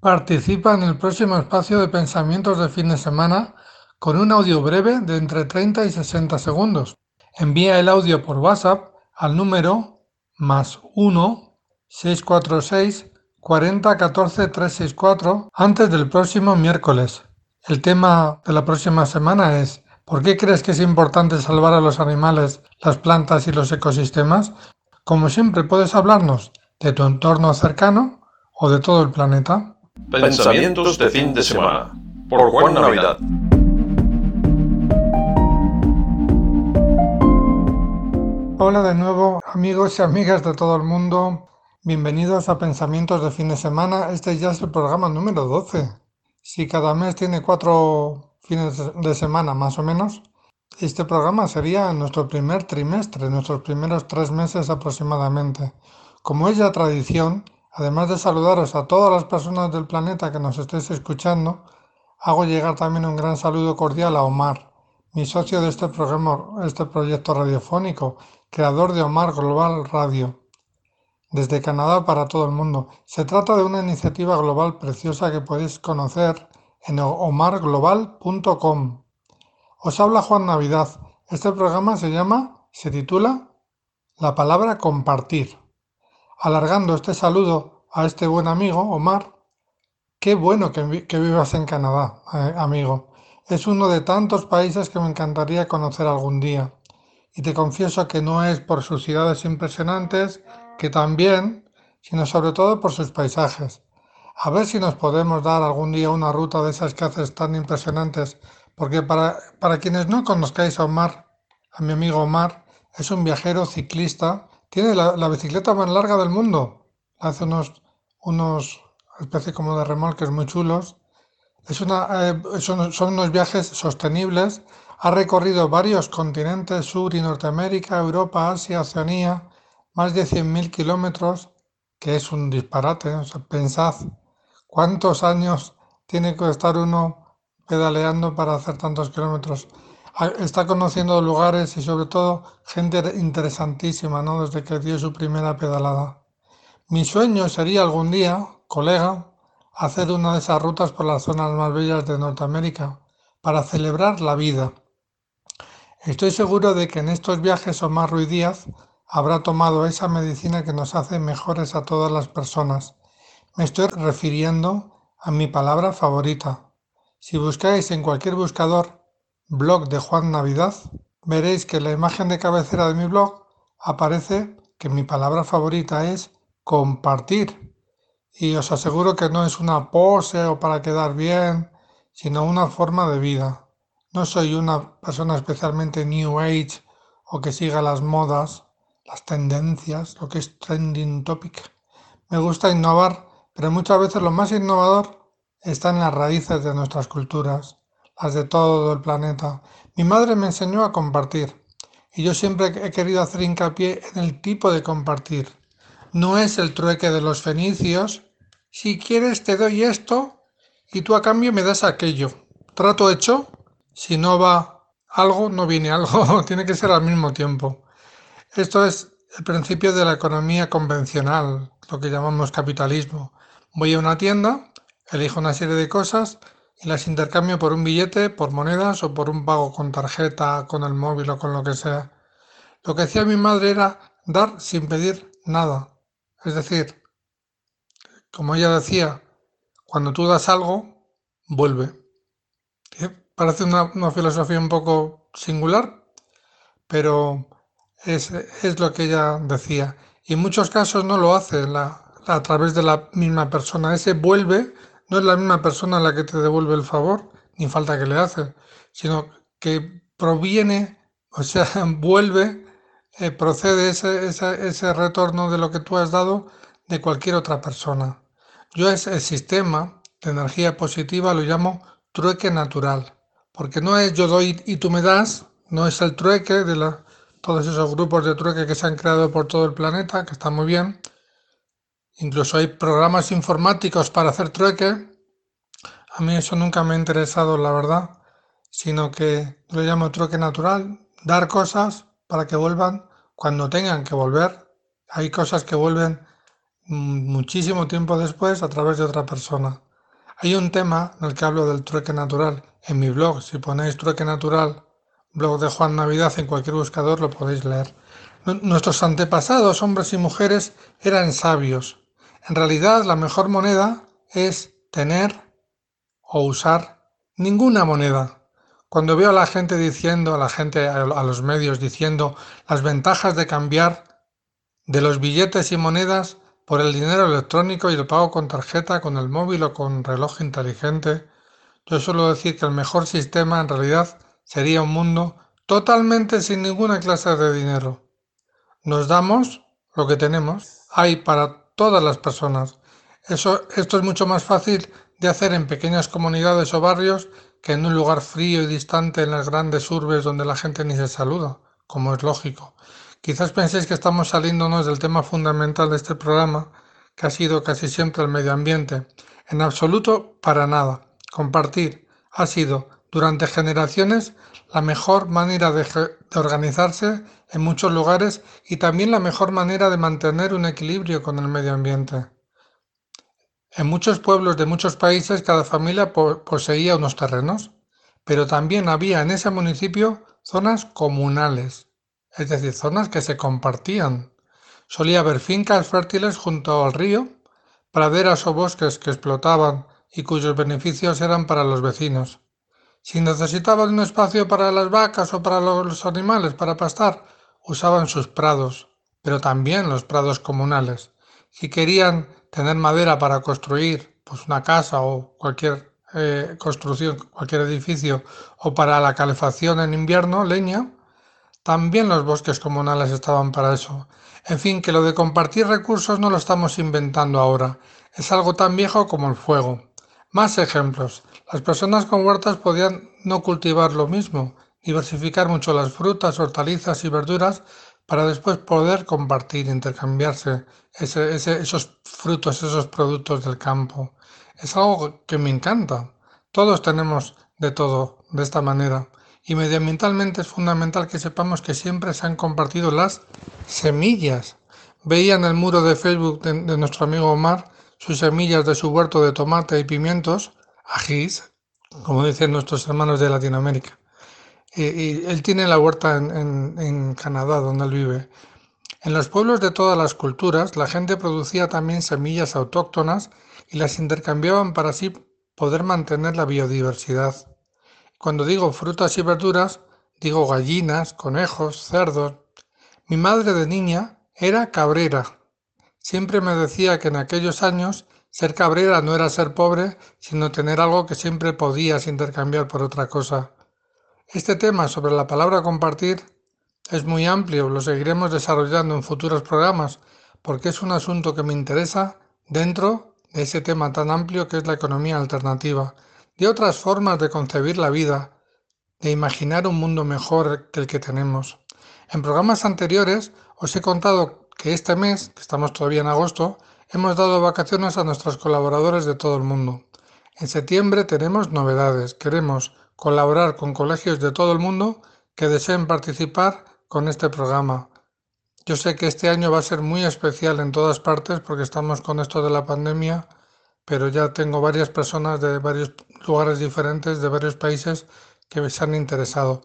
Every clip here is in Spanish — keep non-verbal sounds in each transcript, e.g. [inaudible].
Participa en el próximo espacio de pensamientos de fin de semana con un audio breve de entre 30 y 60 segundos. Envía el audio por WhatsApp al número más 1 646 40 14 364 antes del próximo miércoles. El tema de la próxima semana es ¿Por qué crees que es importante salvar a los animales, las plantas y los ecosistemas? Como siempre puedes hablarnos de tu entorno cercano o de todo el planeta. Pensamientos de fin de semana por Juan Navidad. Hola de nuevo amigos y amigas de todo el mundo. Bienvenidos a Pensamientos de fin de semana. Este ya es el programa número 12. Si cada mes tiene cuatro fines de semana más o menos, este programa sería nuestro primer trimestre, nuestros primeros tres meses aproximadamente. Como es ya tradición, Además de saludaros a todas las personas del planeta que nos estéis escuchando, hago llegar también un gran saludo cordial a Omar, mi socio de este programa, este proyecto radiofónico, creador de Omar Global Radio, desde Canadá para todo el mundo. Se trata de una iniciativa global preciosa que podéis conocer en omarglobal.com. Os habla Juan Navidad. Este programa se llama, se titula La palabra compartir. Alargando este saludo a este buen amigo, Omar, qué bueno que, vivas en Canadá, eh, amigo. Es uno de tantos países que me encantaría conocer algún día. Y te confieso que no es por sus ciudades impresionantes, que también, sino sobre todo por sus paisajes. A ver si nos podemos dar algún día una ruta de esas que haces tan impresionantes, porque para, para quienes no conozcáis a Omar, a mi amigo Omar, es un viajero ciclista tiene la, bicicleta más larga del mundo. Hace unos, unos como de remolques muy chulos. Es una, eh, son, son unos viajes sostenibles. Ha recorrido varios continentes, Sur y Norteamérica, Europa, Asia, Oceanía, más de 100.000 kilómetros, que es un disparate. pensad cuántos años tiene que estar uno pedaleando para hacer tantos kilómetros está conociendo lugares y sobre todo gente interesantísima, ¿no? Desde que dio su primera pedalada. Mi sueño sería algún día, colega, hacer una de esas rutas por las zonas más bellas de Norteamérica para celebrar la vida. Estoy seguro de que en estos viajes Omar Ruiz Díaz habrá tomado esa medicina que nos hace mejores a todas las personas. Me estoy refiriendo a mi palabra favorita. Si buscáis en cualquier buscador blog de Juan Navidad, veréis que en la imagen de cabecera de mi blog aparece que mi palabra favorita es compartir. Y os aseguro que no es una pose o para quedar bien, sino una forma de vida. No soy una persona especialmente New Age o que siga las modas, las tendencias, lo que es trending topic. Me gusta innovar, pero muchas veces lo más innovador está en las raíces de nuestras culturas las de todo el planeta. Mi madre me enseñó a compartir y yo siempre he querido hacer hincapié en el tipo de compartir. No es el trueque de los fenicios. Si quieres te doy esto y tú a cambio me das aquello. Trato hecho. Si no va algo, no viene algo. [laughs] Tiene que ser al mismo tiempo. Esto es el principio de la economía convencional, lo que llamamos capitalismo. Voy a una tienda, elijo una serie de cosas las intercambio por un billete, por monedas o por un pago con tarjeta, con el móvil o con lo que sea. Lo que hacía mi madre era dar sin pedir nada. Es decir, como ella decía, cuando tú das algo, vuelve. Parece una, filosofía un poco singular, pero es, lo que ella decía. Y en muchos casos no lo hace a través de la misma persona. Ese vuelve no es la misma persona la que te devuelve el favor, ni falta que le hace, sino que proviene, o sea, [laughs] vuelve, eh, procede ese, ese, retorno de lo que tú has dado de cualquier otra persona. Yo ese sistema de energía positiva lo llamo trueque natural, porque no es yo doy y tú me das, no es el trueque de la, todos esos grupos de trueque que se han creado por todo el planeta, que está muy bien, Incluso hay programas informáticos para hacer trueque. A mí eso nunca me ha interesado, la verdad, sino que lo llamo trueque natural, dar cosas para que vuelvan cuando tengan que volver. Hay cosas que vuelven muchísimo tiempo después a través de otra persona. Hay un tema en el que hablo del trueque natural. En mi blog, si ponéis trueque natural, blog de Juan Navidad en cualquier buscador, lo podéis leer. Nuestros antepasados, hombres y mujeres, eran sabios. En realidad, la mejor moneda es tener o usar ninguna moneda. Cuando veo a la gente diciendo, a la gente, a los medios diciendo las ventajas de cambiar de los billetes y monedas por el dinero electrónico y el pago con tarjeta, con el móvil o con reloj inteligente, yo suelo decir que el mejor sistema en realidad sería un mundo totalmente sin ninguna clase de dinero. Nos damos lo que tenemos, hay para todas las personas. Eso, esto es mucho más fácil de hacer en pequeñas comunidades o barrios que en un lugar frío y distante en las grandes urbes donde la gente ni se saluda, como es lógico. Quizás penséis que estamos saliéndonos del tema fundamental de este programa, que ha sido casi siempre el medio ambiente. En absoluto, para nada. Compartir ha sido, durante generaciones, la mejor manera de, organizarse en muchos lugares y también la mejor manera de mantener un equilibrio con el medio ambiente. En muchos pueblos de muchos países cada familia poseía unos terrenos, pero también había en ese municipio zonas comunales, es decir, zonas que se compartían. Solía haber fincas fértiles junto al río, praderas o bosques que explotaban y cuyos beneficios eran para los vecinos. Si necesitaban un espacio para las vacas o para los animales para pastar, usaban sus prados, pero también los prados comunales. Si querían tener madera para construir pues una casa o cualquier eh, construcción, cualquier edificio o para la calefacción en invierno, leña, también los bosques comunales estaban para eso. En fin, que lo de compartir recursos no lo estamos inventando ahora. Es algo tan viejo como el fuego. Más ejemplos. Las personas con huertas podían no cultivar lo mismo, diversificar mucho las frutas, hortalizas y verduras para después poder compartir, intercambiarse esos frutos, esos productos del campo. Es algo que me encanta. Todos tenemos de todo de esta manera. Y medioambientalmente es fundamental que sepamos que siempre se han compartido las semillas. Veía en el muro de Facebook de, nuestro amigo Omar sus semillas de su huerto de tomate y pimientos, ajís, como dicen nuestros hermanos de Latinoamérica. Y, él tiene la huerta en, Canadá, donde él vive. En los pueblos de todas las culturas, la gente producía también semillas autóctonas y las intercambiaban para así poder mantener la biodiversidad. Cuando digo frutas y verduras, digo gallinas, conejos, cerdos. Mi madre de niña era cabrera. Siempre me decía que en aquellos años ser cabrera no era ser pobre, sino tener algo que siempre podías intercambiar por otra cosa. Este tema sobre la palabra compartir es muy amplio, lo seguiremos desarrollando en futuros programas, porque es un asunto que me interesa dentro de ese tema tan amplio que es la economía alternativa, de otras formas de concebir la vida, de imaginar un mundo mejor que el que tenemos. En programas anteriores os he contado que este mes, que estamos todavía en agosto, hemos dado vacaciones a nuestros colaboradores de todo el mundo. En septiembre tenemos novedades. Queremos colaborar con colegios de todo el mundo que deseen participar con este programa. Yo sé que este año va a ser muy especial en todas partes porque estamos con esto de la pandemia, pero ya tengo varias personas de varios lugares diferentes, de varios países, que se han interesado.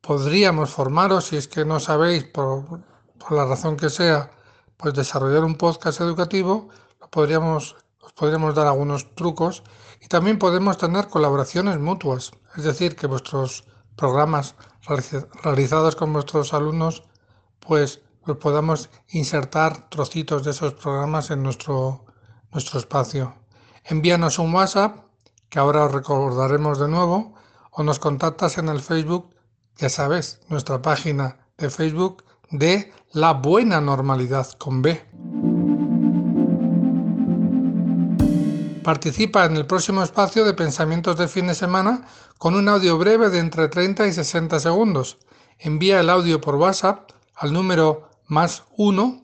Podríamos formaros, si es que no sabéis, por, por la razón que sea, pues desarrollar un podcast educativo, podríamos, os podríamos dar algunos trucos y también podemos tener colaboraciones mutuas. Es decir, que vuestros programas realizados con vuestros alumnos, pues, podamos insertar trocitos de esos programas en nuestro, nuestro espacio. Envíanos un WhatsApp, que ahora os recordaremos de nuevo, o nos contactas en el Facebook, ya sabes, nuestra página de Facebook de La Buena Normalidad con B. Participa en el próximo espacio de pensamientos de fin de semana con un audio breve de entre 30 y 60 segundos. Envía el audio por WhatsApp al número más 1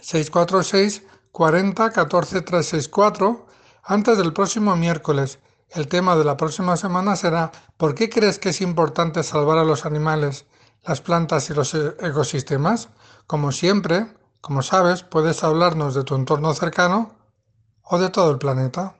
646 40 14 364 antes del próximo miércoles. El tema de la próxima semana será ¿Por qué crees que es importante salvar a los animales, las plantas y los e-, ecosistemas? Como siempre, como sabes, puedes hablarnos de tu entorno cercano o de todo el planeta.